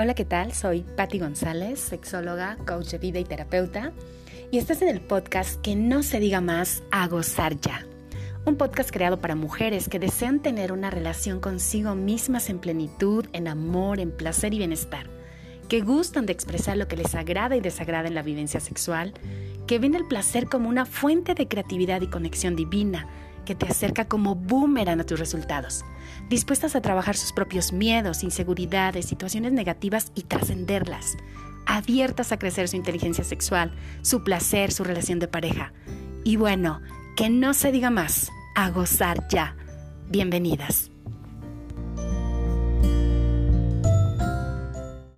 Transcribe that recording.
Hola, ¿qué tal? Soy Patti González, sexóloga, coach de vida y terapeuta, y estás en el podcast Que no se diga más a gozar ya. Un podcast creado para mujeres que desean tener una relación consigo mismas en plenitud, en amor, en placer y bienestar, que gustan de expresar lo que les agrada y desagrada en la vivencia sexual, que ven el placer como una fuente de creatividad y conexión divina, que te acerca como boomerang a tus resultados, dispuestas a trabajar sus propios miedos, inseguridades, situaciones negativas y trascenderlas, abiertas a crecer su inteligencia sexual, su placer, su relación de pareja. Y bueno, que no se diga más, a gozar ya. Bienvenidas.